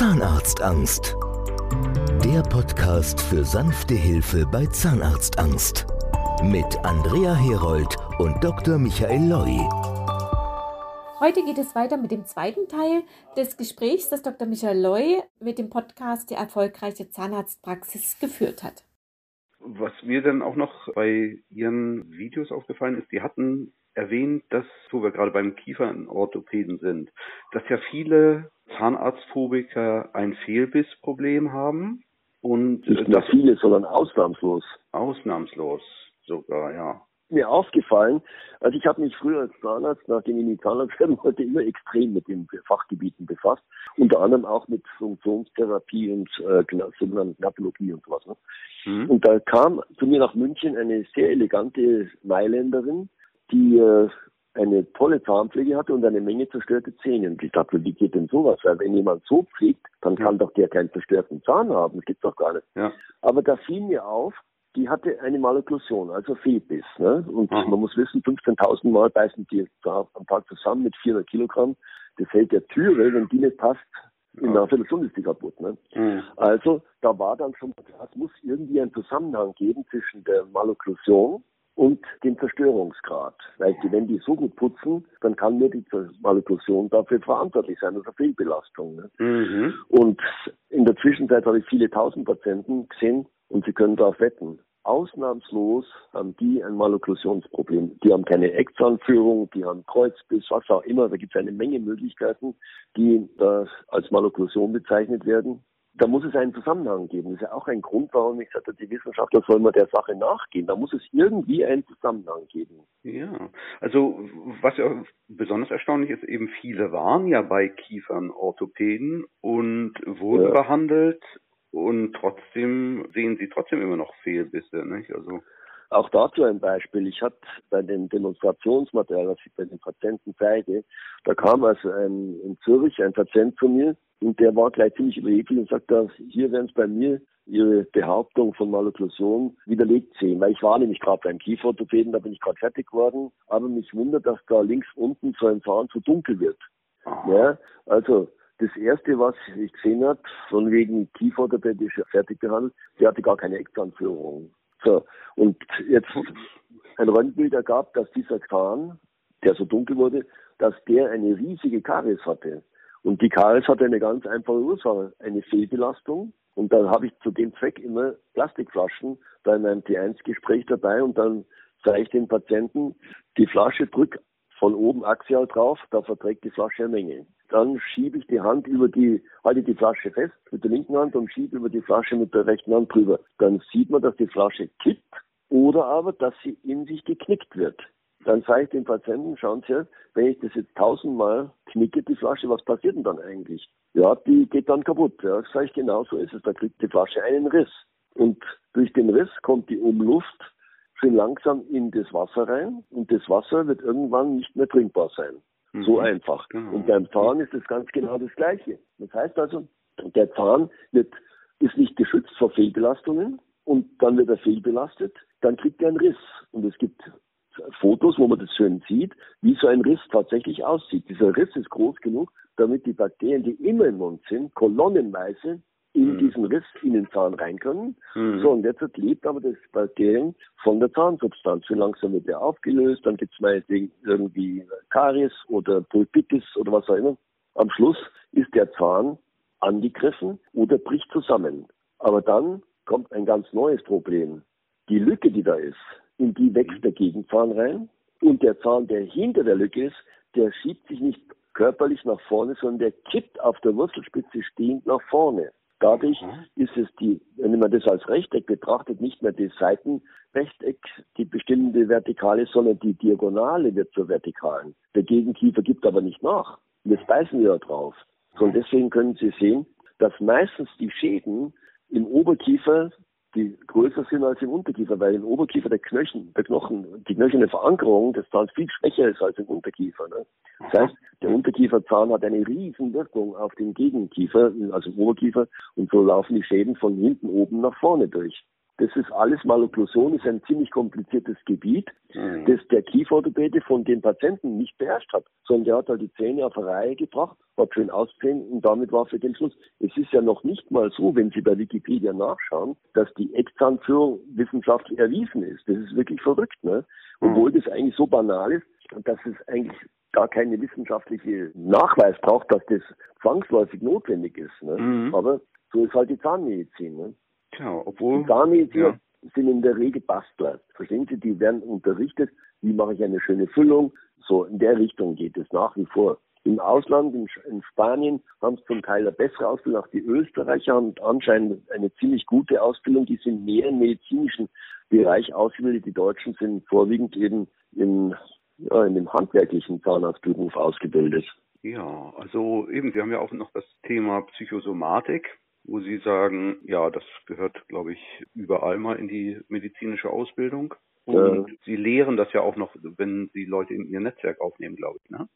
Zahnarztangst. Der Podcast für sanfte Hilfe bei Zahnarztangst. Mit Andrea Herold und Dr. Michael Loi. Heute geht es weiter mit dem zweiten Teil des Gesprächs, das Dr. Michael Loi mit dem Podcast Die erfolgreiche Zahnarztpraxis geführt hat. Was mir dann auch noch bei Ihren Videos aufgefallen ist, die hatten erwähnt, dass, wo wir gerade beim Kiefernorthopäden sind, dass ja viele Zahnarztphobiker ein Fehlbissproblem haben und nicht nur viele, sondern ausnahmslos. Ausnahmslos sogar, ja. Mir aufgefallen, also ich habe mich früher als Zahnarzt, nachdem ich in die Zahnarzt werden wollte, immer extrem mit den Fachgebieten befasst, unter anderem auch mit Funktionstherapie und äh, sogenannten Knappologie und sowas. Ne? Mhm. Und da kam zu mir nach München eine sehr elegante Mailänderin, die äh, eine tolle Zahnpflege hatte und eine Menge zerstörte Zähne. Und ich dachte, wie geht denn sowas? Weil wenn jemand so pflegt, dann kann doch der keinen zerstörten Zahn haben. Das gibt's doch gar nicht. Ja. Aber da fiel mir auf, die hatte eine Malokklusion, also Fehlbiss. Ne? Und mhm. man muss wissen, 15.000 Mal beißen die am Tag zusammen mit 400 Kilogramm. Das hält der Türe, wenn die nicht passt, in einer Viertelstunde ist die kaputt. Ne? Mhm. Also da war dann schon es muss irgendwie einen Zusammenhang geben zwischen der Malokklusion und den Zerstörungsgrad. Weil wenn die so gut putzen, dann kann mir die Malokklusion dafür verantwortlich sein, also Fehlbelastung. Ne? Mhm. Und in der Zwischenzeit habe ich viele tausend Patienten gesehen und Sie können darauf wetten. Ausnahmslos haben die ein Malokklusionsproblem. Die haben keine Eckzahnführung, die haben Kreuzbiss, was auch immer. Da gibt es eine Menge Möglichkeiten, die da als Malokklusion bezeichnet werden da muss es einen Zusammenhang geben. Das ist ja auch ein Grund, warum ich sagte, die Wissenschaftler sollen mal der Sache nachgehen. Da muss es irgendwie einen Zusammenhang geben. Ja, also was ja besonders erstaunlich ist, eben viele waren ja bei Kiefernorthopäden und wurden ja. behandelt und trotzdem sehen sie trotzdem immer noch Fehlbisse, nicht? Also auch dazu ein Beispiel. Ich hatte bei dem Demonstrationsmaterial, was ich bei den Patienten zeige, da kam also ein, in Zürich ein Patient zu mir und der war gleich ziemlich überheblich und sagte, hier werden es bei mir Ihre Behauptung von Malokklusion widerlegt sehen. Weil ich war nämlich gerade beim Kieferorthopäden, da bin ich gerade fertig geworden, aber mich wundert, dass da links unten so ein Zahn zu dunkel wird. Ja, also das erste, was ich gesehen habe, von wegen Kieferorthopädisch fertig behandelt, der hatte gar keine Eckzahnführung. So, und jetzt ein Röntgenbild ergab, dass dieser Zahn, der so dunkel wurde, dass der eine riesige Karies hatte. Und die Karies hatte eine ganz einfache Ursache, eine Fehlbelastung. Und dann habe ich zu dem Zweck immer Plastikflaschen bei meinem T1-Gespräch dabei und dann sage ich den Patienten, die Flasche drück von oben axial drauf, da verträgt die Flasche eine Menge. Dann schiebe ich die Hand über die, halte die Flasche fest mit der linken Hand und schiebe über die Flasche mit der rechten Hand drüber. Dann sieht man, dass die Flasche kippt oder aber, dass sie in sich geknickt wird. Dann sage ich dem Patienten, schauen Sie, wenn ich das jetzt tausendmal knicke, die Flasche, was passiert denn dann eigentlich? Ja, die geht dann kaputt. Ja, sage ich, genau so ist es. Da kriegt die Flasche einen Riss. Und durch den Riss kommt die Umluft schön langsam in das Wasser rein und das Wasser wird irgendwann nicht mehr trinkbar sein. Mhm. So einfach. Genau. Und beim Zahn ist es ganz genau das Gleiche. Das heißt also, der Zahn wird, ist nicht geschützt vor Fehlbelastungen und dann wird er fehlbelastet, dann kriegt er einen Riss. Und es gibt Fotos, wo man das schön sieht, wie so ein Riss tatsächlich aussieht. Dieser Riss ist groß genug, damit die Bakterien, die immer im Mund sind, kolonnenweise in mhm. diesen Riss in den Zahn rein können. Mhm. So, und jetzt lebt aber das Bakterien von der Zahnsubstanz. So langsam wird er aufgelöst, dann gibt es meinetwegen irgendwie Karies oder Pulpitis oder was auch immer. Am Schluss ist der Zahn angegriffen oder bricht zusammen. Aber dann kommt ein ganz neues Problem. Die Lücke, die da ist, in die wächst der Gegenzahn rein und der Zahn, der hinter der Lücke ist, der schiebt sich nicht körperlich nach vorne, sondern der kippt auf der Wurzelspitze stehend nach vorne. Dadurch mhm. ist es die, wenn man das als Rechteck betrachtet, nicht mehr das Seitenrechteck, die bestimmende Vertikale, sondern die Diagonale wird zur Vertikalen. Der Gegenkiefer gibt aber nicht nach. Und das beißen wir ja drauf. Und deswegen können Sie sehen, dass meistens die Schäden im Oberkiefer die größer sind als im Unterkiefer, weil im Oberkiefer der Knöchel, der Knochen, die knöcherne Verankerung des Zahns viel schwächer ist als im Unterkiefer. Ne? Das heißt, der Unterkieferzahn hat eine riesen Wirkung auf den Gegenkiefer, also im Oberkiefer, und so laufen die Schäden von hinten oben nach vorne durch. Das ist alles Malokklusion, ist ein ziemlich kompliziertes Gebiet, mhm. das der Kieferorthopäde von den Patienten nicht beherrscht hat, sondern der hat halt die Zähne auf eine Reihe gebracht, hat schön ausgesehen und damit war für den Schluss. Es ist ja noch nicht mal so, wenn Sie bei Wikipedia nachschauen, dass die Eckzahnführung wissenschaftlich erwiesen ist. Das ist wirklich verrückt, ne? Mhm. Obwohl das eigentlich so banal ist, dass es eigentlich gar keine wissenschaftliche Nachweis braucht, dass das zwangsläufig notwendig ist. Ne? Mhm. Aber so ist halt die Zahnmedizin. Ne? Tja, obwohl. Die Zahnmediziner ja. sind in der Regel Bastler. Verstehen Sie? Die werden unterrichtet, wie mache ich eine schöne Füllung. So in der Richtung geht es nach wie vor. Im Ausland, in, in Spanien, haben es zum Teil eine bessere Ausbildung. Auch die Österreicher haben anscheinend eine ziemlich gute Ausbildung. Die sind mehr im medizinischen Bereich ausgebildet. Die Deutschen sind vorwiegend eben in ja, in dem handwerklichen Zahnarztberuf ausgebildet. Ja, also eben, Sie haben ja auch noch das Thema Psychosomatik, wo Sie sagen, ja, das gehört, glaube ich, überall mal in die medizinische Ausbildung. Und ja. Sie lehren das ja auch noch, wenn Sie Leute in Ihr Netzwerk aufnehmen, glaube ich, ne?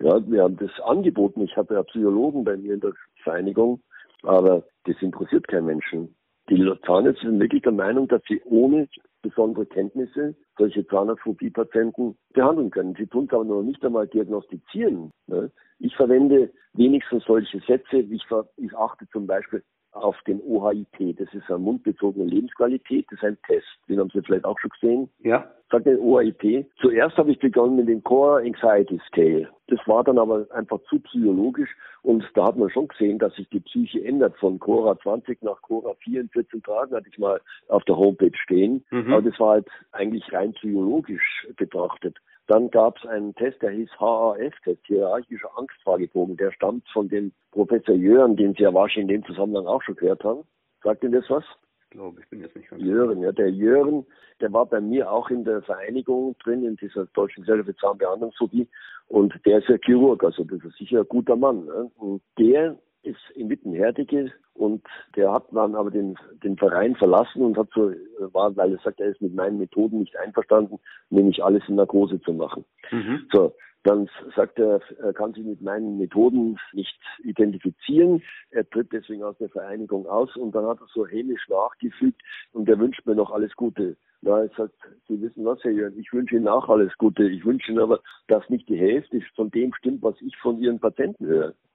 Ja, wir haben das angeboten. Ich habe ja Psychologen bei mir in der Vereinigung, aber das interessiert keinen Menschen. Die Zahnärzte sind wirklich der Meinung, dass sie ohne besondere Kenntnisse solche Zahnarztphobie-Patienten behandeln können. Sie tun es aber noch nicht einmal diagnostizieren. Ne? Ich verwende wenigstens solche Sätze. Ich, ich achte zum Beispiel auf den OHIP. Das ist eine mundbezogene Lebensqualität. Das ist ein Test. Den haben Sie vielleicht auch schon gesehen. Ja. Sagt den OHIP. Zuerst habe ich begonnen mit dem Core Anxiety Scale. Das war dann aber einfach zu psychologisch und da hat man schon gesehen, dass sich die Psyche ändert von Cora 20 nach Cora 4 in 14 Tagen, hatte ich mal auf der Homepage stehen. Mhm. Aber das war halt eigentlich rein psychologisch betrachtet. Dann gab es einen Test, der hieß HAF-Test, hierarchischer Angstfragebogen. Der stammt von dem Professor Jörn, den Sie ja wahrscheinlich in dem Zusammenhang auch schon gehört haben. Sagt Ihnen das was? Ich glaube, ich bin jetzt nicht ganz Jörn, ja, der Jörn, der war bei mir auch in der Vereinigung drin, in dieser Deutschen Gesellschaft für Zahnbehandlungsphobie. Und der ist ja Chirurg, also das ist sicher ein guter Mann. Ne? Und der ist in Wittenherdecke und der hat dann aber den, den Verein verlassen und hat so, war, weil er sagt, er ist mit meinen Methoden nicht einverstanden, nämlich alles in Narkose zu machen. Mhm. So, dann sagt er, er kann sich mit meinen Methoden nicht identifizieren. Er tritt deswegen aus der Vereinigung aus und dann hat er so hämisch nachgefügt und er wünscht mir noch alles Gute. Na, er sagt, Sie wissen was, Herr Jörn, ich wünsche Ihnen auch alles Gute. Ich wünsche Ihnen aber, dass nicht die Hälfte von dem stimmt, was ich von Ihren Patienten höre.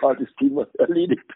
War das Thema erledigt.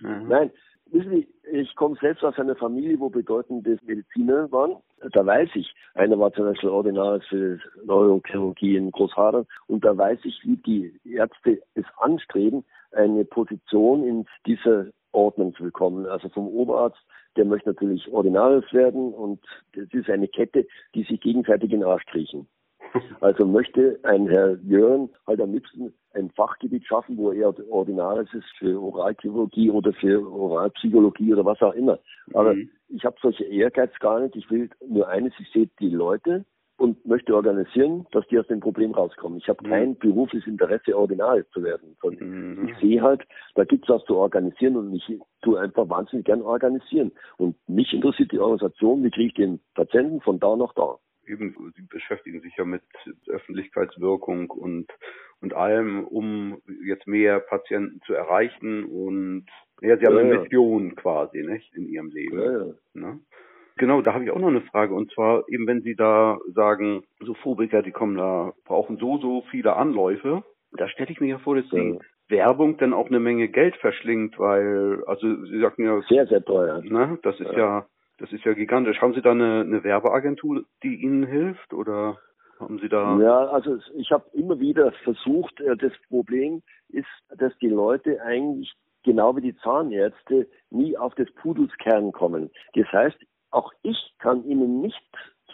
Mhm. Nein, wissen Sie, ich komme selbst aus einer Familie, wo bedeutende Mediziner waren. Da weiß ich, einer war zum Beispiel Ordinaris für Neurochirurgie in Großhadern und da weiß ich, wie die Ärzte es anstreben, eine Position in dieser Ordnung zu bekommen. Also vom Oberarzt der möchte natürlich Ordinarius werden und das ist eine Kette, die sich gegenseitig in den Arsch kriechen. Also möchte ein Herr Jörn halt am liebsten ein Fachgebiet schaffen, wo er Ordinaris ist für Oralchirurgie oder für Oralpsychologie oder was auch immer. Aber mhm. ich habe solche Ehrgeiz gar nicht. Ich will nur eines, ich sehe die Leute und möchte organisieren, dass die aus dem Problem rauskommen. Ich habe mhm. kein berufliches Interesse, Ordinal zu werden. Mhm. Ich sehe halt, da gibt es was zu organisieren und ich tue einfach wahnsinnig gern organisieren. Und mich interessiert die Organisation, wie kriege ich den Patienten von da nach da. Eben, Sie beschäftigen sich ja mit Öffentlichkeitswirkung und, und allem, um jetzt mehr Patienten zu erreichen und ja, Sie haben ja, eine Mission quasi, nicht, in Ihrem Leben. Ja, ja. Ne? Genau, da habe ich auch noch eine Frage. Und zwar eben, wenn Sie da sagen, so Phobiker, die kommen da, brauchen so, so viele Anläufe, da stelle ich mir ja vor, dass die ja. Werbung dann auch eine Menge Geld verschlingt, weil, also Sie sagten ja. Sehr, sehr teuer. Ne, das ist ja. ja, das ist ja gigantisch. Haben Sie da eine, eine Werbeagentur, die Ihnen hilft oder haben Sie da? Ja, also ich habe immer wieder versucht, äh, das Problem ist, dass die Leute eigentlich genau wie die Zahnärzte nie auf des Pudels Kern kommen. Das heißt, auch ich kann Ihnen nicht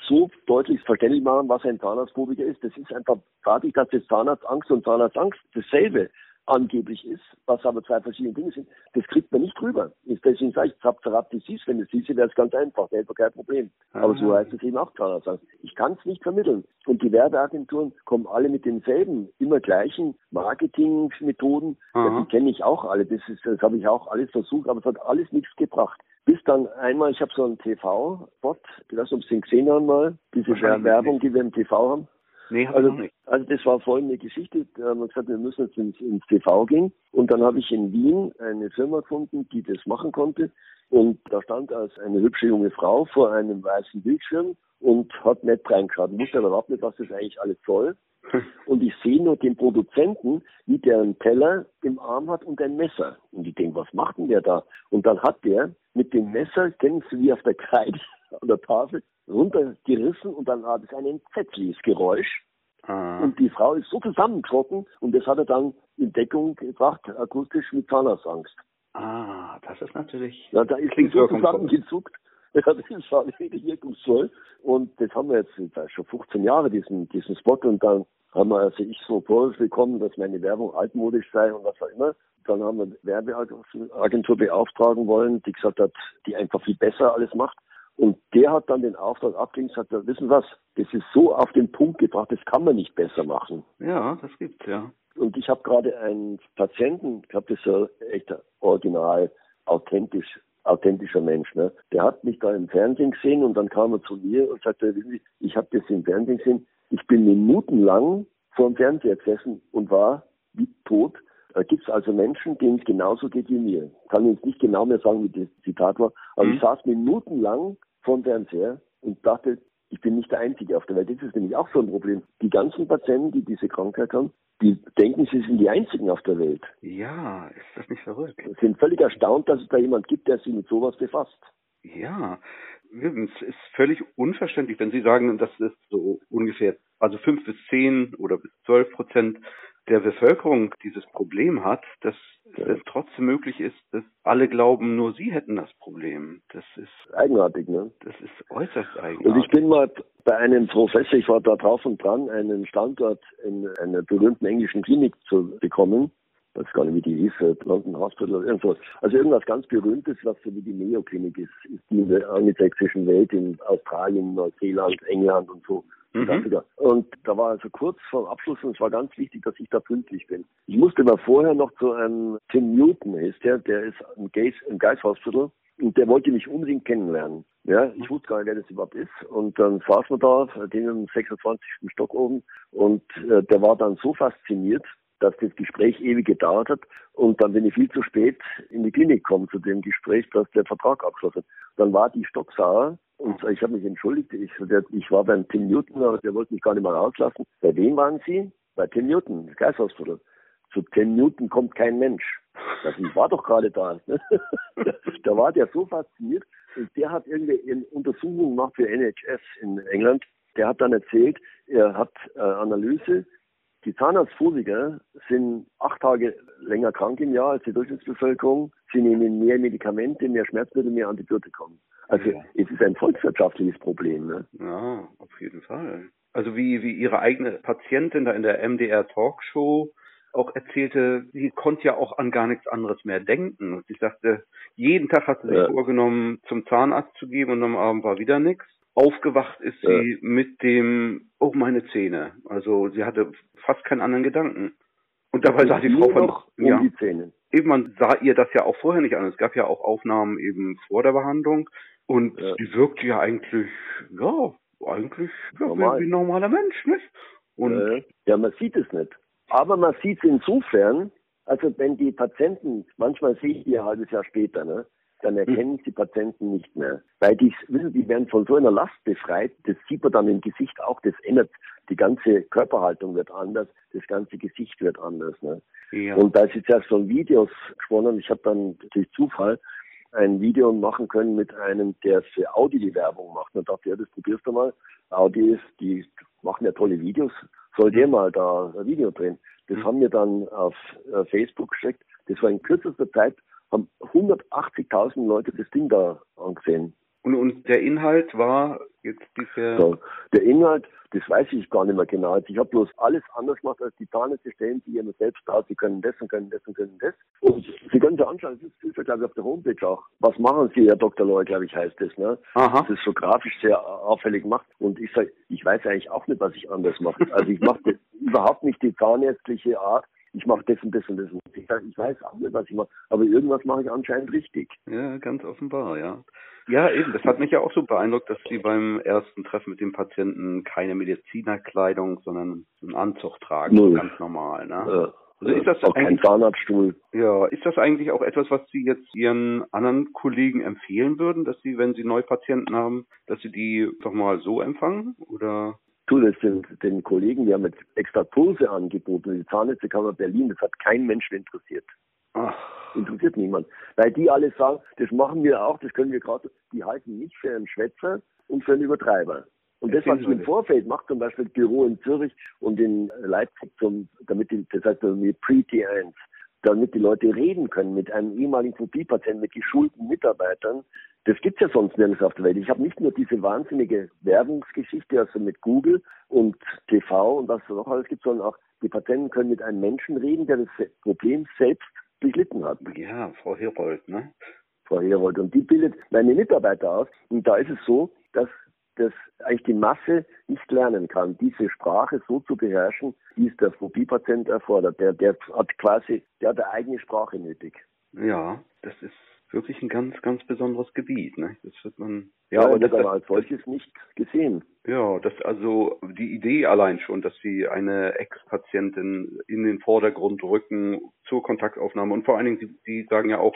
so deutlich verständlich machen, was ein Zahnarztphobiker ist. Das ist einfach dadurch, dass das Zahnarztangst und Zahnarztangst dasselbe angeblich ist, was aber zwei verschiedene Dinge sind, das kriegt man nicht rüber. Deswegen sage ich, Zapzarat Disease, wenn es diese wäre es ganz einfach, da hätte man kein Problem. Aber so heißt es eben auch Zahnarztangst. Ich kann es nicht vermitteln. Und die Werbeagenturen kommen alle mit denselben, immer gleichen Marketingmethoden. Ja, die kenne ich auch alle. Das, ist, das habe ich auch alles versucht, aber es hat alles nichts gebracht. Bis dann einmal, ich habe so einen TV-Bot, ich weiß nicht, ob Sie ihn gesehen haben mal, diese Werbung, die wir im TV haben. Nee, also, also das war folgende Geschichte. Da haben wir gesagt, wir müssen jetzt ins, ins TV gehen. Und dann habe ich in Wien eine Firma gefunden, die das machen konnte. Und da stand als eine hübsche junge Frau vor einem weißen Bildschirm und hat nicht reingeschaut. Wusste aber überhaupt nicht, was das eigentlich alles soll. Und ich sehe nur den Produzenten, wie der einen Teller im Arm hat und ein Messer. Und ich denke, was macht denn der da? Und dann hat der mit dem Messer, kennen Sie wie auf der Kreide an der Tafel, runtergerissen und dann hat es ein entsetzliches Geräusch. Ah. Und die Frau ist so zusammengeschrocken und das hat er dann in Deckung gebracht, akustisch mit Zahnarztangst. Ah, das ist natürlich. Ja, da ist sie so zusammengezuckt. Ja, das war wirklich wirkungsvoll. Und das haben wir jetzt schon 15 Jahre, diesen, diesen Spot. Und dann haben wir, also ich so Vorwurf bekommen, dass meine Werbung altmodisch sei und was auch immer. Dann haben wir Werbeagentur beauftragen wollen, die gesagt hat, die einfach viel besser alles macht. Und der hat dann den Auftrag abgelehnt und gesagt, wissen was, das ist so auf den Punkt gebracht, das kann man nicht besser machen. Ja, das gibt's, ja. Und ich habe gerade einen Patienten, ich habe das so echt original, authentisch, authentischer Mensch, ne? Der hat mich da im Fernsehen gesehen und dann kam er zu mir und sagte, ich habe das im Fernsehen gesehen, ich bin minutenlang vor dem Fernseher gesessen und war wie tot. Da gibt es also Menschen, denen es genauso geht wie mir. Ich kann jetzt nicht genau mehr sagen, wie das Zitat war, aber mhm. ich saß minutenlang vor dem Fernseher und dachte, ich bin nicht der Einzige auf der Welt. Das ist nämlich auch so ein Problem. Die ganzen Patienten, die diese Krankheit haben, die denken, sie sind die Einzigen auf der Welt. Ja, ist das nicht verrückt? Sie sind völlig erstaunt, dass es da jemand gibt, der sich mit sowas befasst. Ja, es ist völlig unverständlich, wenn Sie sagen, das ist so ungefähr, also fünf bis zehn oder bis zwölf Prozent der Bevölkerung dieses Problem hat, dass es trotzdem möglich ist, dass alle glauben, nur sie hätten das Problem. Das ist eigenartig, ne? Das ist äußerst eigenartig. Und ich bin mal bei einem Professor, ich war da drauf und dran, einen Standort in einer berühmten englischen Klinik zu bekommen. Ich weiß gar nicht, wie die hieß, äh, London Hospital oder irgendwas. Also irgendwas ganz Berühmtes, was so wie die Mayo Klinik ist, ist die in der angelsächsischen Welt, in Australien, Neuseeland, England und so. Mhm. Und da war also kurz vor Abschluss und es war ganz wichtig, dass ich da pünktlich bin. Ich musste aber vorher noch zu einem Tim Newton, ist der, der ist im Gaze, im Geist Hospital und der wollte mich unbedingt kennenlernen. Ja, ich wusste gar nicht, wer das überhaupt ist. Und dann saßen wir da, den im 26. Stock oben und äh, der war dann so fasziniert, dass das Gespräch ewig gedauert hat. Und dann bin ich viel zu spät in die Klinik gekommen zu dem Gespräch, dass der Vertrag abgeschlossen hat. Dann war die stocksauer und ich habe mich entschuldigt. Ich, ich war beim Tim Newton, aber der wollte mich gar nicht mal rauslassen. Bei wem waren Sie? Bei Tim Newton, das Geisthausviertel. Zu Tim Newton kommt kein Mensch. Das, ich war doch gerade da. da war der so fasziniert. Und der hat irgendwie eine Untersuchung gemacht für NHS in England. Der hat dann erzählt, er hat äh, Analyse. Die Zahnarztphysiker sind acht Tage länger krank im Jahr als die Durchschnittsbevölkerung. Sie nehmen mehr Medikamente, mehr Schmerzmittel, mehr Antibiotika. Also ja. es ist ein volkswirtschaftliches Problem. Ne? Ja, auf jeden Fall. Also wie, wie Ihre eigene Patientin da in der MDR Talkshow auch erzählte, sie konnte ja auch an gar nichts anderes mehr denken. Und sie sagte, jeden Tag hat sie sich ja. vorgenommen, zum Zahnarzt zu gehen und am Abend war wieder nichts. Aufgewacht ist ja. sie mit dem, oh meine Zähne. Also sie hatte fast keinen anderen Gedanken. Und dabei sah die Frau von, um ja, die Zähne. Eben, man sah ihr das ja auch vorher nicht an. Es gab ja auch Aufnahmen eben vor der Behandlung. Und ja. die wirkte ja eigentlich, ja, eigentlich ja, Normal. wie ein normaler Mensch, nicht? Und ja, man sieht es nicht. Aber man sieht es insofern, also wenn die Patienten, manchmal sehe ich die ein halbes Jahr später, ne, dann hm. erkennen hm. die Patienten nicht mehr. Weil die, wissen, die werden von so einer Last befreit, das sieht man dann im Gesicht auch, das ändert, die ganze Körperhaltung wird anders, das ganze Gesicht wird anders. Ne? Ja. Und da ist jetzt erst so Videos gesponnen, ich habe dann durch Zufall ein Video machen können mit einem, der für Audi die Werbung macht. Und dachte, ja, das probierst du mal. Audi ist, die machen ja tolle Videos. Soll der mal da ein Video drehen? Das mhm. haben wir dann auf äh, Facebook geschickt. Das war in kürzester Zeit, haben 180.000 Leute das Ding da angesehen. Und, und der Inhalt war jetzt diese. So, der Inhalt, das weiß ich gar nicht mehr genau. Also ich habe bloß alles anders gemacht als die Zahnärzte stellen sie immer selbst da. Sie können das und können das und können das. Und Sie können sich anschauen, das ist, ist glaube ich, auf der Homepage auch. Was machen Sie, Herr Dr. Loy, glaube ich, heißt das. Ne? Aha. Das ist so grafisch sehr auffällig gemacht. Und ich sage, ich weiß eigentlich auch nicht, was ich anders mache. Also ich mache überhaupt nicht die zahnärztliche Art, ich mache das und das und das. Ich, weiß auch nicht, was ich mache, aber irgendwas mache ich anscheinend richtig. Ja, ganz offenbar, ja. Ja, eben, das hat mich ja auch so beeindruckt, dass Sie beim ersten Treffen mit dem Patienten keine Medizinerkleidung, sondern einen Anzug tragen, Null. ganz normal, ne? Ja. Also ist das auch kein Zahnarztstuhl. Ja, ist das eigentlich auch etwas, was Sie jetzt Ihren anderen Kollegen empfehlen würden, dass Sie, wenn Sie neue Patienten haben, dass Sie die doch mal so empfangen? Oder? Tu das den, Kollegen, wir haben jetzt extra Kurse angeboten. Die Zahnärztekammer Berlin, das hat kein Mensch interessiert. Ach. Interessiert niemand. Weil die alle sagen, das machen wir auch, das können wir gerade, die halten mich für einen Schwätzer und für einen Übertreiber. Und das, was ich im Vorfeld mache, zum Beispiel Büro in Zürich und in Leipzig, zum, damit die, das heißt Pre-T1, damit die Leute reden können mit einem ehemaligen Phobie-Patienten, mit geschulten Mitarbeitern, das gibt's ja sonst nirgends auf der Welt. Ich habe nicht nur diese wahnsinnige Werbungsgeschichte, also mit Google und TV und was noch alles gibt, sondern auch die Patienten können mit einem Menschen reden, der das Problem selbst durchlitten hat. Ja, Frau Herold, ne? Frau Herold. Und die bildet meine Mitarbeiter aus. Und da ist es so, dass das eigentlich die Masse nicht lernen kann, diese Sprache so zu beherrschen, wie es der Phobie-Patient erfordert. Der, der hat quasi, der hat eine eigene Sprache nötig. Ja, das ist wirklich ein ganz, ganz besonderes Gebiet. Ne? Das wird man ja, ja aber das aber als solches nicht gesehen. Ja, das also die Idee allein schon, dass sie eine Ex-Patientin in den Vordergrund rücken zur Kontaktaufnahme und vor allen Dingen, sie, sie sagen ja auch,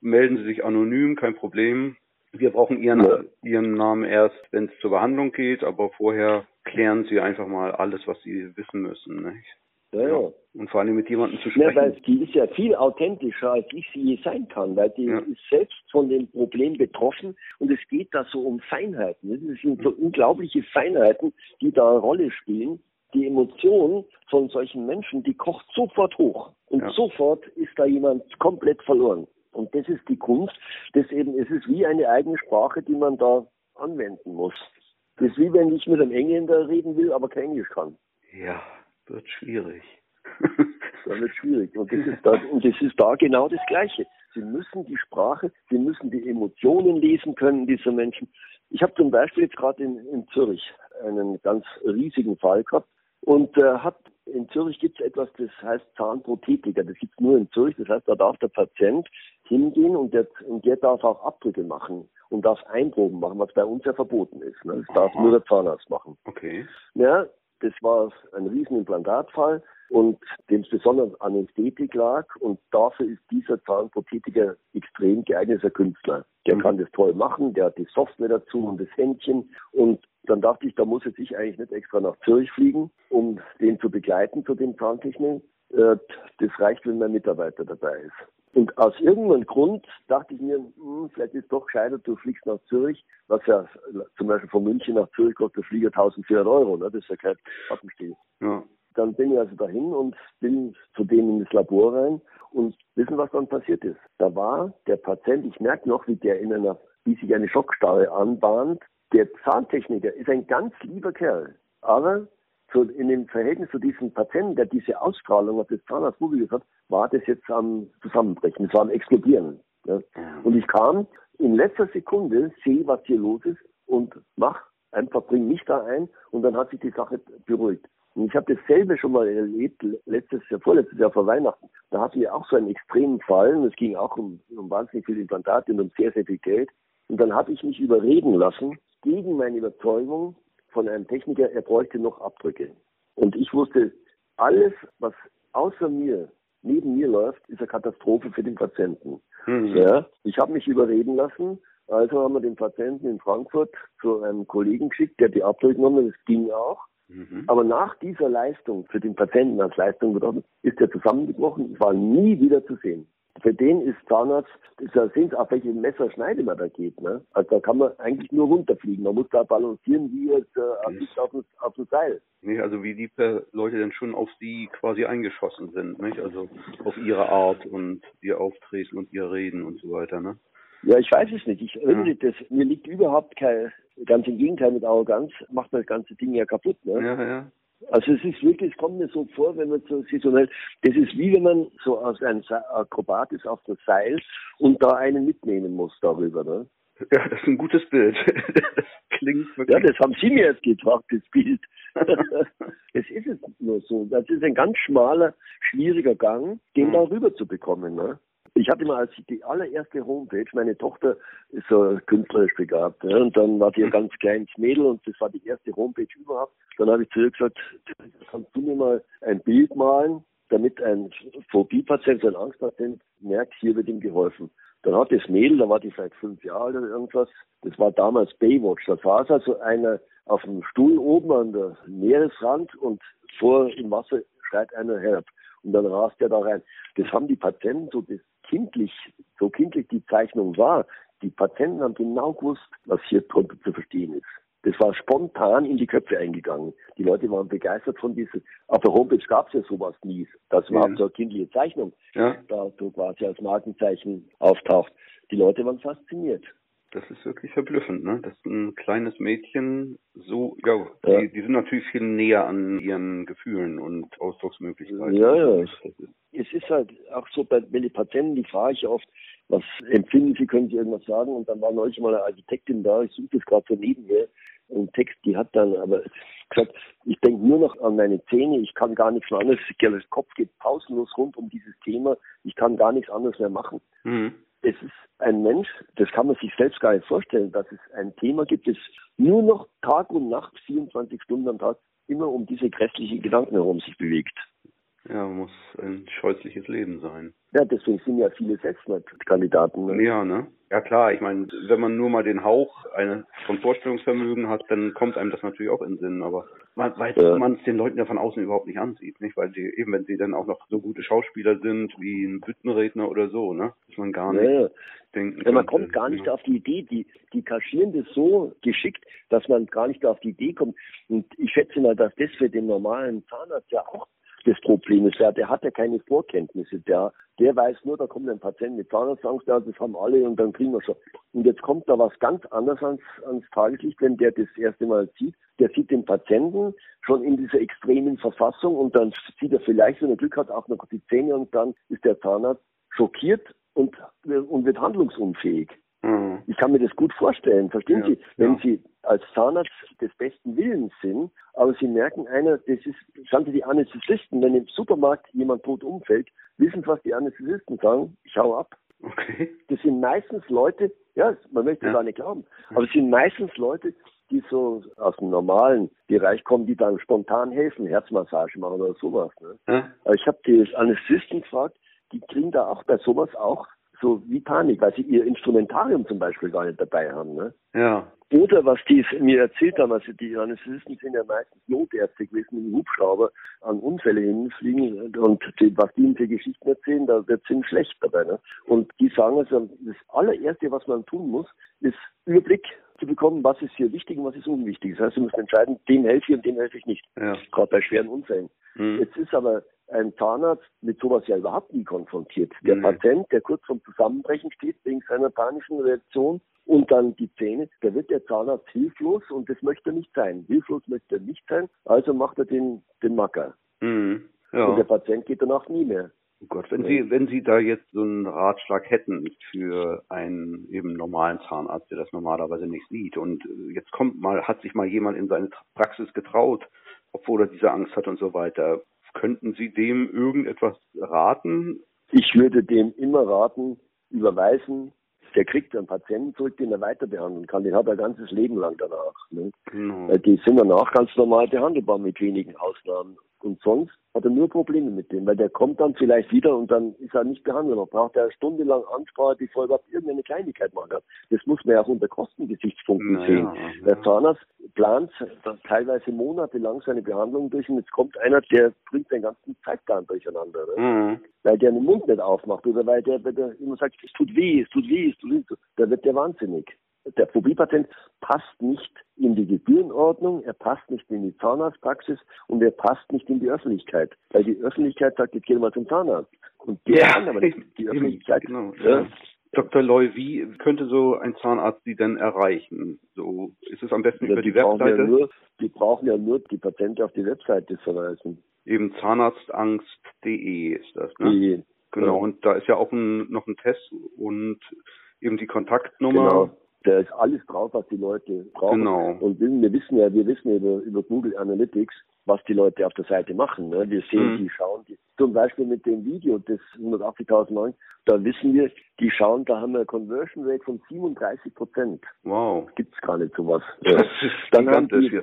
melden Sie sich anonym, kein Problem. Wir brauchen Ihren, ja. Ihren Namen erst, wenn es zur Behandlung geht, aber vorher klären Sie einfach mal alles, was Sie wissen müssen. Nicht? Ja, ja. Und vor allem mit jemandem zu sprechen. Ja, weil die ist ja viel authentischer, als ich sie je sein kann, weil die ja. ist selbst von dem Problem betroffen und es geht da so um Feinheiten. Es sind so unglaubliche Feinheiten, die da eine Rolle spielen. Die Emotion von solchen Menschen, die kocht sofort hoch und sofort ist da jemand komplett verloren. Und das ist die Kunst, das eben, es ist wie eine eigene Sprache, die man da anwenden muss. Das ist wie wenn ich mit einem Engländer reden will, aber kein Englisch kann. Ja, wird schwierig. das wird schwierig. Und das, ist da, und das ist da genau das Gleiche. Sie müssen die Sprache, sie müssen die Emotionen lesen können dieser Menschen. Ich habe zum Beispiel jetzt gerade in, in Zürich einen ganz riesigen Fall gehabt und äh, hat in Zürich gibt es etwas, das heißt Zahnprothetiker. Das gibt es nur in Zürich. Das heißt, da darf der Patient hingehen und der, und der darf auch Abdrücke machen und darf Einproben machen, was bei uns ja verboten ist. Ne? Das darf nur der Zahnarzt machen. Okay. Ja, das war ein Riesenimplantatfall und dem es besonders Anästhetik lag. Und dafür ist dieser Zahnprothetiker extrem geeigneter Künstler. Der mhm. kann das toll machen, der hat die Software dazu und das Händchen. Und dann dachte ich, da muss jetzt ich eigentlich nicht extra nach Zürich fliegen, um den zu begleiten zu dem Zahntechnik. Äh, das reicht, wenn mein Mitarbeiter dabei ist. Und aus irgendeinem Grund dachte ich mir, hm, vielleicht ist es doch gescheiter, du fliegst nach Zürich, was ja zum Beispiel von München nach Zürich kostet der Flieger 1400 Euro, ne? das ist ja kein Pappenstiel. Ja. Dann bin ich also dahin und bin zu denen in das Labor rein und wissen, was dann passiert ist. Da war der Patient, ich merke noch, wie der in einer, wie sich eine Schockstarre anbahnt. Der Zahntechniker ist ein ganz lieber Kerl, aber zu, in dem Verhältnis zu diesem Patienten, der diese Ausstrahlung auf das Zahnarzt hat, war das jetzt am Zusammenbrechen, es war am Explodieren. Ja. Und ich kam in letzter Sekunde, sehe, was hier los ist und mach einfach, bring mich da ein und dann hat sich die Sache beruhigt. Und ich habe dasselbe schon mal erlebt, letztes Jahr, vorletztes Jahr vor Weihnachten. Da hatten wir auch so einen extremen Fall und es ging auch um, um wahnsinnig viele Implantate und um sehr, sehr viel Geld. Und dann habe ich mich überreden lassen, gegen meine Überzeugung, von einem Techniker, er bräuchte noch Abdrücke. Und ich wusste, alles, was außer mir, neben mir läuft, ist eine Katastrophe für den Patienten. Mhm. Ja, ich habe mich überreden lassen. Also haben wir den Patienten in Frankfurt zu einem Kollegen geschickt, der die Abdrücke genommen hat. Das ging auch. Mhm. Aber nach dieser Leistung, für den Patienten als Leistung betroffen, ist er zusammengebrochen, war nie wieder zu sehen für den ist Zahnarzt, da sehen Sie, auf welche Messerschneide man da geht. Ne? Also da kann man eigentlich nur runterfliegen. Man muss da balancieren wie jetzt äh, auf, auf dem Seil. Nee, also wie die Leute denn schon auf sie quasi eingeschossen sind, nicht? Also auf ihre Art und ihr Auftreten und ihr Reden und so weiter, ne? Ja, ich weiß es nicht. Ich ja. das, mir liegt überhaupt kein, ganz im Gegenteil mit Arroganz, macht man das ganze Ding ja kaputt, ne? Ja, ja. Also es ist wirklich, es kommt mir so vor, wenn man so saisonell, das ist wie wenn man so aus einem Akrobat ist auf das Seil und da einen mitnehmen muss darüber. Ne? Ja, das ist ein gutes Bild. Das klingt wirklich. Ja, das haben Sie mir jetzt gebracht, das Bild. es ist es nur so. Das ist ein ganz schmaler, schwieriger Gang, den mhm. da rüber zu bekommen. Ne? Ich hatte mal als die allererste Homepage, meine Tochter ist so künstlerisch begabt, ja, und dann war die ein mhm. ganz kleines Mädel und das war die erste Homepage überhaupt. Dann habe ich zu ihr gesagt, kannst du mir mal ein Bild malen, damit ein Phobie-Patient, ein Angstpatient merkt, hier wird ihm geholfen. Dann hat das Mädel, da war die vielleicht fünf Jahre alt oder irgendwas, das war damals Baywatch. Da saß also einer auf dem Stuhl oben an der Meeresrand und vor im Wasser schreit einer herb. Und dann rast er da rein. Das haben die Patienten so das kindlich, so kindlich die Zeichnung war. Die Patienten haben genau gewusst, was hier drunter zu verstehen ist. Das war spontan in die Köpfe eingegangen. Die Leute waren begeistert von diesem. Auf der Homepage gab es ja sowas nie. Das war ja. so eine kindliche Zeichnung, ja. da so quasi als Markenzeichen auftaucht. Die Leute waren fasziniert. Das ist wirklich verblüffend, ne? Dass ein kleines Mädchen so, ja, ja. Die, die, sind natürlich viel näher an ihren Gefühlen und Ausdrucksmöglichkeiten. Ja, ja. Es ist halt auch so, bei, wenn die Patienten, die frage ich oft, was empfinden Sie, können Sie irgendwas sagen? Und dann war neulich mal eine Architektin da, ich suche das gerade so neben mir, einen Text, die hat dann aber gesagt, ich denke nur noch an meine Zähne, ich kann gar nichts mehr anderes, der Kopf geht pausenlos rund um dieses Thema, ich kann gar nichts anderes mehr machen. Mhm. Es ist ein Mensch, das kann man sich selbst gar nicht vorstellen, dass es ein Thema gibt, das nur noch Tag und Nacht, 24 Stunden am Tag, immer um diese grässlichen Gedanken herum sich bewegt. Ja, muss ein scheußliches Leben sein. Ja, deswegen sind ja viele Selbstmordkandidaten. Ne? Ja, ne? Ja klar, ich meine, wenn man nur mal den Hauch eine, von Vorstellungsvermögen hat, dann kommt einem das natürlich auch in den Sinn, aber man, weil ja. man es den Leuten ja von außen überhaupt nicht ansieht, nicht? Weil sie, eben wenn sie dann auch noch so gute Schauspieler sind wie ein Büttenredner oder so, ne? Dass man gar nicht ja. denken ja, Man kommt gar nicht auf die Idee, die, die kaschieren das so geschickt, dass man gar nicht auf die Idee kommt. Und ich schätze mal, dass das für den normalen Zahnarzt ja auch das Problem ist. Der, der hat ja keine Vorkenntnisse. Der, der weiß nur, da kommt ein Patient mit Zahnarztangst, ja, das haben alle und dann kriegen wir schon. Und jetzt kommt da was ganz anderes ans, ans Tageslicht, wenn der das erste Mal sieht. Der sieht den Patienten schon in dieser extremen Verfassung und dann sieht er vielleicht, wenn er Glück hat, auch noch die Zähne und dann ist der Zahnarzt schockiert und, und wird handlungsunfähig. Mhm. Ich kann mir das gut vorstellen, verstehen ja, Sie? Wenn ja. Sie als Zahnarzt des besten Willens sind, aber Sie merken einer, das ist, schauen Sie die Anästhesisten, wenn im Supermarkt jemand tot umfällt, wissen Sie, was die Anästhesisten sagen? Ich hau ab. Okay. Das sind meistens Leute, ja, man möchte ja. gar nicht glauben, aber es sind meistens Leute, die so aus dem normalen Bereich kommen, die dann spontan helfen, Herzmassage machen oder sowas. Ne? Ja. Ich habe die Anästhesisten gefragt, die kriegen da auch bei sowas auch so wie Panik, weil sie ihr Instrumentarium zum Beispiel gar nicht dabei haben. Ne? Ja. Oder was die mir erzählt haben, also die Anästhesisten sind ja meistens Notärzte gewesen, dem Hubschrauber an Unfälle hinfliegen und die, was die ihnen für Geschichten erzählen, da wird es schlecht dabei. Ne? Und die sagen also, das allererste, was man tun muss, ist Überblick zu bekommen, was ist hier wichtig und was ist unwichtig. Das heißt, sie müssen entscheiden, dem helfe ich und dem helfe ich nicht. Ja. Gerade bei schweren Unfällen. Mhm. Jetzt ist aber ein Zahnarzt mit sowas ja überhaupt nie konfrontiert. Der mhm. Patient, der kurz vorm Zusammenbrechen steht wegen seiner panischen Reaktion und dann die Zähne, da wird der Zahnarzt hilflos und das möchte er nicht sein. Hilflos möchte er nicht sein, also macht er den, den Macker. Mhm. Ja. Und der Patient geht danach nie mehr. Oh Gott, wenn Sie, wenn Sie da jetzt so einen Ratschlag hätten für einen eben normalen Zahnarzt, der das normalerweise nicht sieht und jetzt kommt mal, hat sich mal jemand in seine Praxis getraut, obwohl er diese Angst hat und so weiter. Könnten Sie dem irgendetwas raten? Ich würde dem immer raten, überweisen. Der kriegt einen Patienten zurück, den er weiter behandeln kann. Den hat er ein ganzes Leben lang danach. Ne? Genau. Die sind danach ganz normal behandelbar mit wenigen Ausnahmen. Und sonst hat er nur Probleme mit dem, weil der kommt dann vielleicht wieder und dann ist er nicht behandelt. Man braucht er stundenlang Ansprache, bevor er überhaupt irgendeine Kleinigkeit machen kann. Das muss man ja auch unter Kostengesichtspunkten naja, sehen. Ja. Der Zahnarzt plant teilweise monatelang seine Behandlung durch und jetzt kommt einer, der bringt den ganzen Zeitplan durcheinander. Ne? Mhm. Weil der den Mund nicht aufmacht oder weil der, weil der immer sagt, es tut weh, es tut weh, es tut weh. Da wird der wahnsinnig der Phobiepatent passt nicht in die Gebührenordnung, er passt nicht in die Zahnarztpraxis und er passt nicht in die Öffentlichkeit. Weil die Öffentlichkeit sagt, jetzt gehen wir mal zum Zahnarzt. Und der ja, kann aber nicht die Öffentlichkeit. Genau, ja. Dr. Loy, wie könnte so ein Zahnarzt Sie denn erreichen? So ist es am besten ja, über die, die Webseite? Ja nur, die brauchen ja nur die Patente auf die Webseite verweisen. Eben zahnarztangst.de ist das, ne? Die, genau, und da ist ja auch ein, noch ein Test und eben die Kontaktnummer. Genau Da ist alles drauf, was die Leute brauchen. Genau. Und wir wissen ja, wir wissen ja über, über Google Analytics, was die Leute auf der Seite machen. Ne? Wir sehen, Mhm. die schauen, die, zum Beispiel mit dem Video des 180.000 Neuen, da wissen wir, die schauen, da haben wir eine Conversion Rate von 37 Prozent. Wow. Gibt's gar nicht sowas. Das Ja. ist Dann haben gigantisch. die, ja.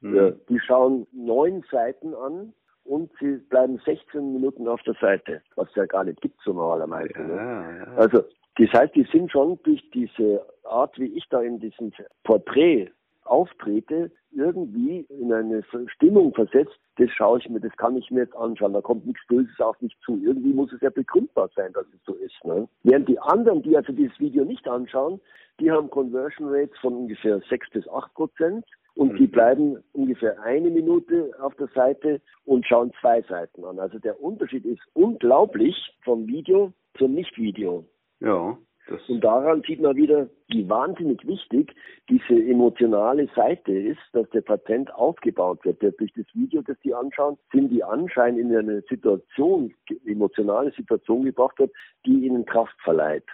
Mhm. ja, die schauen neun Seiten an und sie bleiben 16 Minuten auf der Seite, was es ja gar nicht gibt so normalerweise. Ja, Ne? ja. Also das heißt, die sind schon durch diese Art, wie ich da in diesem Porträt auftrete, irgendwie in eine Stimmung versetzt, das schaue ich mir, das kann ich mir jetzt anschauen, da kommt nichts Böses auf mich zu. Irgendwie muss es ja begründbar sein, dass es so ist. Ne? Während die anderen, die also dieses Video nicht anschauen, die haben Conversion Rates von ungefähr 6 bis 8 Prozent und die Mhm. bleiben ungefähr eine Minute auf der Seite und schauen zwei Seiten an. Also der Unterschied ist unglaublich vom Video zum Nicht-Video. Ja, das Und daran sieht man wieder, wie wahnsinnig wichtig diese emotionale Seite ist, dass der Patient aufgebaut wird. Durch das Video, das die anschauen, sind die anscheinend in eine Situation, emotionale Situation gebracht wird, die ihnen Kraft verleiht.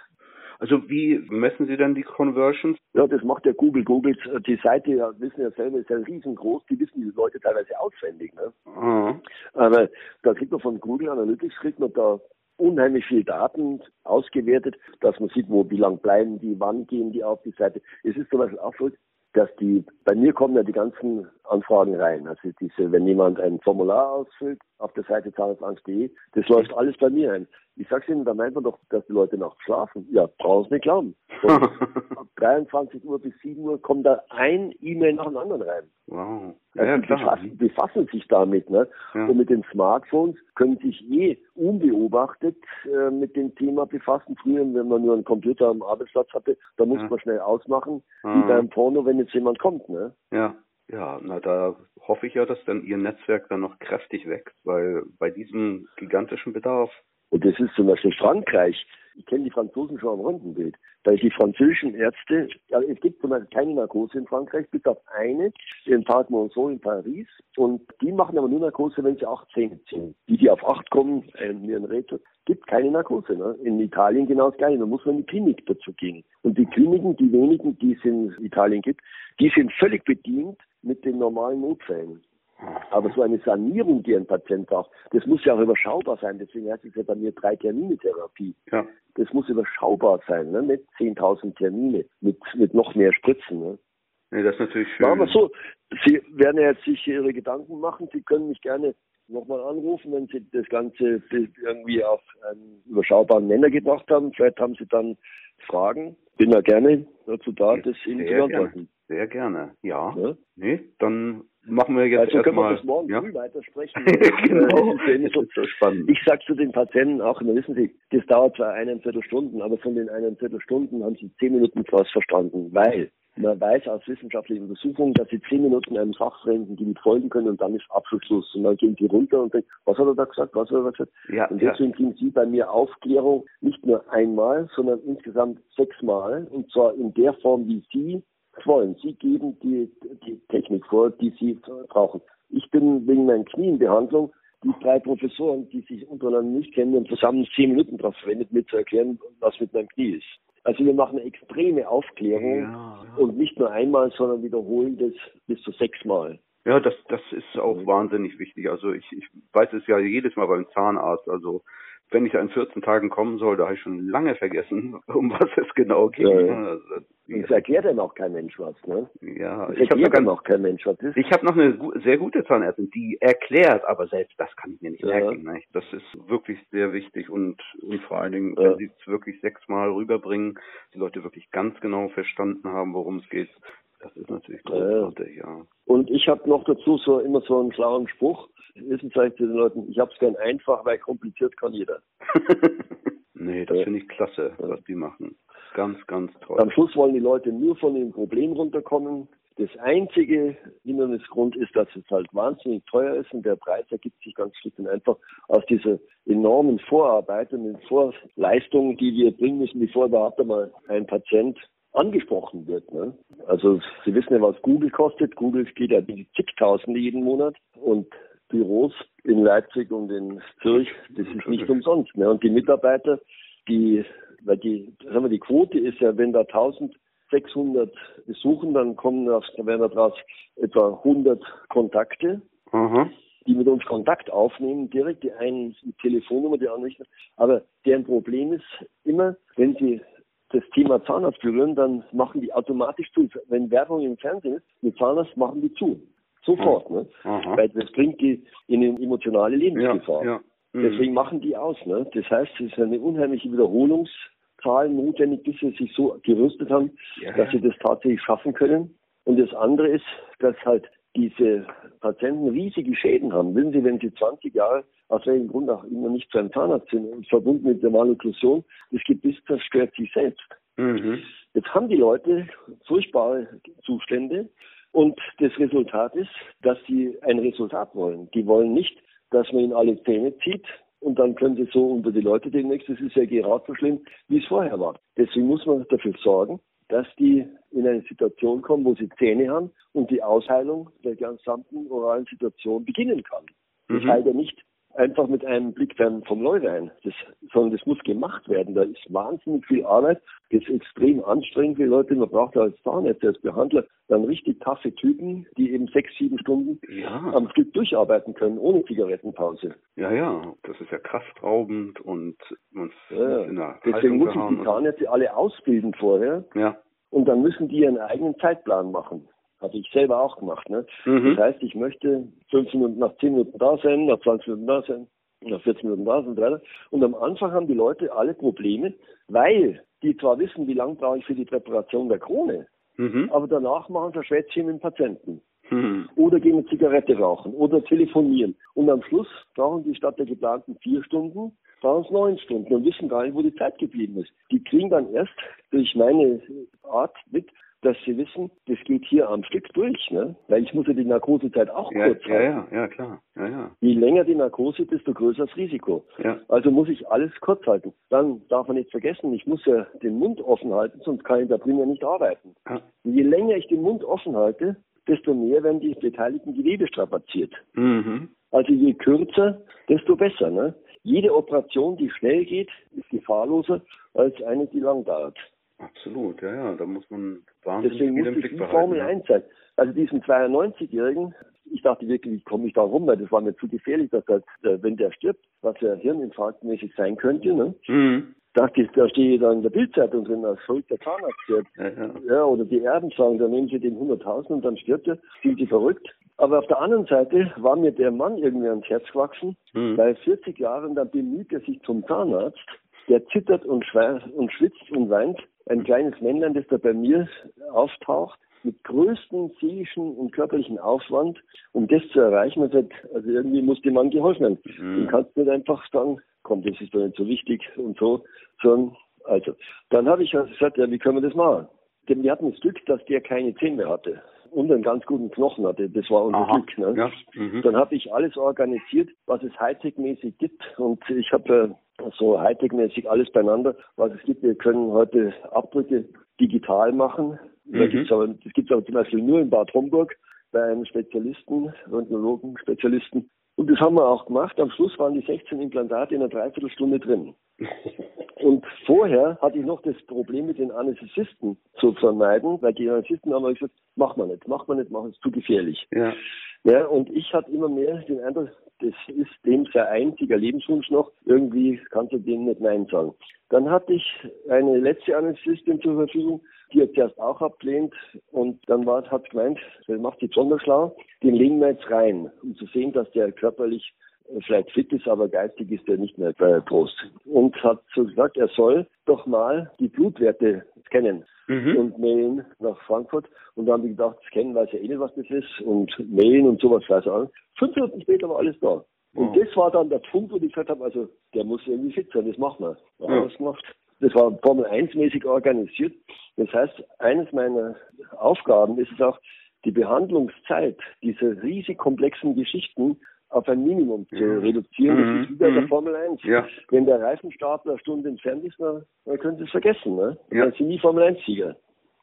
Also wie messen Sie denn die Conversions? Ja, das macht ja Google. Google, die Seite, ja, wissen ja selber, ist ja riesengroß. Die wissen die Leute teilweise auswendig. Ne? Ah, Aber da kriegt man von Google Analytics, kriegt man da unheimlich viel Daten ausgewertet, dass man sieht, wo, wie lang bleiben die, wann gehen die auf die Seite. Es ist zum Beispiel auch so, dass die, bei mir kommen ja die ganzen Anfragen rein. Also diese, wenn jemand ein Formular ausfüllt auf der Seite zahnarztangst.de, das läuft alles bei mir ein. Ich sag's Ihnen, da meint man doch, dass die Leute nachts schlafen. Ja, brauchen Sie nicht glauben. Von ab 23 Uhr bis 7 Uhr kommt da ein E-Mail nach dem anderen rein. wow. Also Ja, die befassen, befassen sich damit. Ne? Ja. Und mit den Smartphones können sich eh unbeobachtet äh, mit dem Thema befassen. Früher, wenn man nur einen Computer am Arbeitsplatz hatte, da musste Ja. man schnell ausmachen, Ah. wie beim Porno, wenn jetzt jemand kommt. Ne? Ja, ja, na da hoffe ich ja, dass dann Ihr Netzwerk dann noch kräftig wächst, weil bei diesem gigantischen Bedarf. Und das ist zum Beispiel Frankreich. Ich kenne die Franzosen schon am Röntgenbild. Da ist die französischen Ärzte, ja, es gibt zum Beispiel keine Narkose in Frankreich, bis auf eine, in Parc Monceau in Paris. Und die machen aber nur Narkose, wenn sie acht Zähne ziehen. Die, die auf acht kommen, äh, mir ein Rätsel, gibt keine Narkose. Ne? In Italien genau das Gleiche. Da muss man in die Klinik dazu gehen. Und die Kliniken, die wenigen, die es in Italien gibt, die sind völlig bedient mit den normalen Notfällen. Aber so eine Sanierung, die ein Patient braucht, das muss ja auch überschaubar sein. Deswegen heißt es ja bei mir drei Termine Therapie. Ja, Das muss überschaubar sein, ne? nicht 10.000 Termine mit, mit noch mehr Spritzen. Ne? nee, das ist natürlich schön. Machen wir so. Sie werden ja jetzt sich Ihre Gedanken machen. Sie können mich gerne nochmal anrufen, wenn Sie das Ganze irgendwie auf einen überschaubaren Nenner gebracht haben. Vielleicht haben Sie dann Fragen. Bin da gerne dazu da, das Ihnen zu beantworten. Sehr gerne. Ja. Ja? Nee, dann machen wir jetzt Also können wir erstmal. bis morgen ja? früh weitersprechen. genau. Äh, es ist ja immer so- Das ist so spannend. Ich sage zu den Patienten auch immer, wissen Sie, das dauert zwar eineinviertel Stunden, aber von den eineinviertel Stunden haben Sie zehn Minuten was verstanden, weil man weiß aus wissenschaftlichen Untersuchungen, dass Sie zehn Minuten einem Fachfremden die nicht folgen können und dann ist Abschlussschluss. Und dann gehen Sie runter und denken, was hat er da gesagt, was hat er da gesagt? Ja, und ja. deswegen kriegen Sie bei mir Aufklärung nicht nur einmal, sondern insgesamt sechsmal und zwar in der Form, wie Sie wollen. Sie geben die, die Technik vor, die Sie brauchen. Ich bin wegen meinen Knienbehandlung die drei Professoren, die sich untereinander nicht kennen und zusammen zehn Minuten darauf verwendet, mir zu erklären, was mit meinem Knie ist. Also wir machen eine extreme Aufklärung Ja, ja. und nicht nur einmal, sondern wiederholen das bis zu sechsmal. Ja, das, das ist auch Mhm. wahnsinnig wichtig. Also ich, ich weiß es ja jedes Mal beim Zahnarzt. Also wenn ich in 14 Tagen kommen soll, da habe ich schon lange vergessen, um was es genau ging. Ja, ja. Es erklärt einem auch kein Mensch was, ne? ja, ich habe sogar auch kein Mensch was ist. Ich habe noch eine gu- sehr gute Zahnärztin, die erklärt, aber selbst das kann ich mir nicht Ja. merken. Ne? Das ist wirklich sehr wichtig und, und vor allen Dingen, Ja. wenn sie es wirklich sechsmal rüberbringen, die Leute wirklich ganz genau verstanden haben, worum es geht. Das ist natürlich Ja. großartig, ja. Und ich habe noch dazu so immer so einen schlauen Spruch. Wissen Sie zu den Leuten, ich habe es gern einfach, weil kompliziert kann jeder. nee, das Ja. finde ich klasse, was die machen. Ganz, ganz toll. Am Schluss wollen die Leute nur von dem Problem runterkommen. Das einzige Hindernisgrund ist, dass es halt wahnsinnig teuer ist und der Preis ergibt sich ganz schlicht und einfach aus dieser enormen Vorarbeit und den Vorleistungen, die wir bringen müssen, bevor überhaupt einmal ein Patient angesprochen wird. Ne? Also Sie wissen ja, was Google kostet. Google geht ja die zigtausende jeden Monat und Büros in Leipzig und in Zürich, das ist nicht umsonst. Ne? Und die Mitarbeiter, die, weil die, sagen wir, die Quote ist ja, wenn da 1000 600 besuchen, dann kommen auf, da werden daraus etwa 100 Kontakte, Aha. die mit uns Kontakt aufnehmen, direkt die einen mit Telefonnummer, die anderen nicht. Aber deren Problem ist immer, wenn sie das Thema Zahnarzt berühren, dann machen die automatisch zu. Wenn Werbung im Fernsehen ist, mit Zahnarzt machen die zu. Sofort, ne? Aha. Weil das bringt die in eine emotionale Ja, Lebensgefahr. ja. Mhm. Deswegen machen die aus. Ne? Das heißt, es ist eine unheimliche Wiederholungszahl notwendig, bis sie sich so gerüstet haben, Ja, dass sie das tatsächlich schaffen können. Und das andere ist, dass halt diese Patienten riesige Schäden haben. Wissen Sie, wenn sie 20 Jahre, aus welchem Grund auch immer nicht zu einem Zahnarzt sind, und verbunden mit der Malokklusion, das Gebiss zerstört sich selbst. Mhm. Jetzt haben die Leute furchtbare Zustände und das Resultat ist, dass sie ein Resultat wollen. Die wollen nicht, dass man ihnen alle Zähne zieht und dann können sie so unter die Leute demnächst, das ist ja gerade so schlimm, wie es vorher war. Deswegen muss man dafür sorgen, dass die in eine Situation kommen, wo sie Zähne haben und die Ausheilung der gesamten oralen Situation beginnen kann. Das Mhm. heilt ja nicht einfach mit einem Blick dann vom Leuwein, das, sondern das muss gemacht werden. Da ist wahnsinnig viel Arbeit, das ist extrem anstrengend für die Leute. Man braucht als Zahnärzte, als Behandler dann richtig taffe Typen, die eben sechs, sieben Stunden Ja. am Stück durcharbeiten können, ohne Zigarettenpause. Ja, ja, das ist ja kraftraubend und man Ja, in der Deswegen Haltung muss ich die Zahnärzte alle ausbilden vorher Ja. und dann müssen die ihren eigenen Zeitplan machen. Habe ich selber auch gemacht. Ne? Mhm. Das heißt, ich möchte fünf Minuten nach zehn Minuten da sein, nach 20 Minuten da sein, nach 40 Minuten da und so weiter. Und am Anfang haben die Leute alle Probleme, weil die zwar wissen, wie lange brauche ich für die Präparation der Krone, Mhm. aber danach machen sie Schwätzchen mit dem Patienten. Mhm. Oder gehen eine Zigarette rauchen oder telefonieren. Und am Schluss brauchen die statt der geplanten vier Stunden, brauchen es neun Stunden und wissen gar nicht, wo die Zeit geblieben ist. Die kriegen dann erst durch meine Art mit, dass sie wissen, das geht hier am Stück durch, ne? Weil ich muss ja die Narkosezeit auch Ja, kurz ja, halten. ja, ja, klar. Ja, ja. Je länger die Narkose, desto größer das Risiko. Ja. Also muss ich alles kurz halten. Dann darf man nicht vergessen, ich muss ja den Mund offen halten, sonst kann ich da drin ja nicht arbeiten. Ja. Je länger ich den Mund offen halte, desto mehr werden die beteiligten Gewebe strapaziert. Mhm. Also je kürzer, desto besser. Ne? Jede Operation, die schnell geht, ist gefahrloser als eine, die lang dauert. Absolut, ja, ja. Da muss man wahnsinnig Deswegen viel muss im Blick die behalten. Formel ja. 1 sein. Also diesen 92-Jährigen, ich dachte wirklich, wie komme ich da rum, weil das war mir zu gefährlich, dass er, äh, wenn der stirbt, was ja hirninfarktmäßig sein könnte, ne? Mhm. dachte ich, da stehe ich da in der Bildzeitung drin, als schuld der Zahnarzt stirbt. Ja, ja. Ja, oder die Erben sagen, dann nehmen sie den 100.000 und dann stirbt er. Sind sie verrückt? Aber auf der anderen Seite war mir der Mann irgendwie ans Herz gewachsen. Mhm. Bei 40 Jahren, dann bemüht er sich zum Zahnarzt. Der zittert und, und schwitzt und weint. Ein kleines Männlein, das da bei mir auftaucht, mit größtem seelischen und körperlichen Aufwand, um das zu erreichen. Man sagt, also irgendwie muss dem Mann geholfen werden. Mhm. Du kannst nicht einfach sagen, komm, das ist doch nicht so wichtig und so, sondern, also. Dann habe ich also gesagt, ja, wie können wir das machen? Denn wir hatten das Glück, dass der keine Zähne mehr hatte und einen ganz guten Knochen hatte. Das war unser Aha. Glück. Ne? Ja. Mhm. Dann habe ich alles organisiert, was es Hightech-mäßig gibt. Und ich habe äh, so Hightech-mäßig alles beieinander, was es gibt. Wir können heute Abdrücke digital machen. Mhm. aber, das gibt es aber zum Beispiel nur in Bad Homburg bei einem Spezialisten, Röntgenologen, Spezialisten. Und das haben wir auch gemacht. Am Schluss waren die 16 Implantate in einer Dreiviertelstunde drin. Und vorher hatte ich noch das Problem mit den Anästhesisten zu vermeiden, weil die Anästhesisten haben gesagt, mach mal nicht, mach mal nicht, mach es zu gefährlich. Ja. Ja, und ich hatte immer mehr den Eindruck, das ist dem sein einziger Lebenswunsch noch. Irgendwie kannst du dem nicht Nein sagen. Dann hatte ich eine letzte Anästhesistin zur Verfügung, die hat zuerst auch abgelehnt und dann war, hat gemeint, der macht die besonders schlau, den legen wir jetzt rein, um zu sehen, dass der körperlich vielleicht fit ist, aber geistig ist er nicht mehr äh, groß. Und hat so gesagt, er soll doch mal die Blutwerte scannen Mhm. und mailen nach Frankfurt. Und dann haben die gedacht, scannen weiß ja eh nicht, was das ist. Und mailen und sowas weiß er auch. Fünf Minuten später war alles da. Und Wow. das war dann der Punkt, wo ich gesagt habe, also der muss irgendwie fit sein, das machen wir. Da haben wir das gemacht. Das war Formel 1 mäßig organisiert. Das heißt, eines meiner Aufgaben ist es auch, die Behandlungszeit dieser riesig komplexen Geschichten auf ein Minimum zu reduzieren. Mhm. Das ist wie bei der Mhm. Formel 1. Ja. Wenn der Reifenstapler eine Stunde entfernt ist, dann, dann können Sie es vergessen. Ne? Ja. Dann sind die Formel 1-Sieger.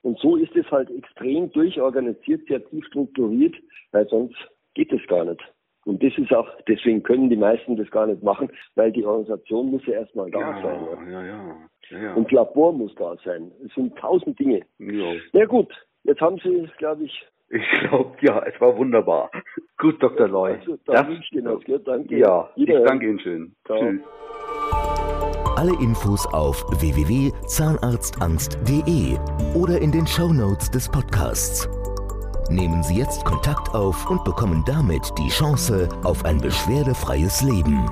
Und so ist es halt extrem durchorganisiert, sehr tief strukturiert, weil sonst geht es gar nicht. Und das ist auch, deswegen können die meisten das gar nicht machen, weil die Organisation muss ja erstmal da ja, sein. Ja, ja, ja, ja. Und Labor muss da sein. Es sind tausend Dinge. Ja. Ja gut, jetzt haben Sie, glaube ich, Ich glaube, ja, es war wunderbar. Gut, Dr. Loy. Also, da wünsche ich Ihnen was, gell? Danke. Ja, ich danke Ihnen schön. Ciao. Tschüss. Alle Infos auf www.zahnarztangst.de oder in den Shownotes des Podcasts. Nehmen Sie jetzt Kontakt auf und bekommen damit die Chance auf ein beschwerdefreies Leben.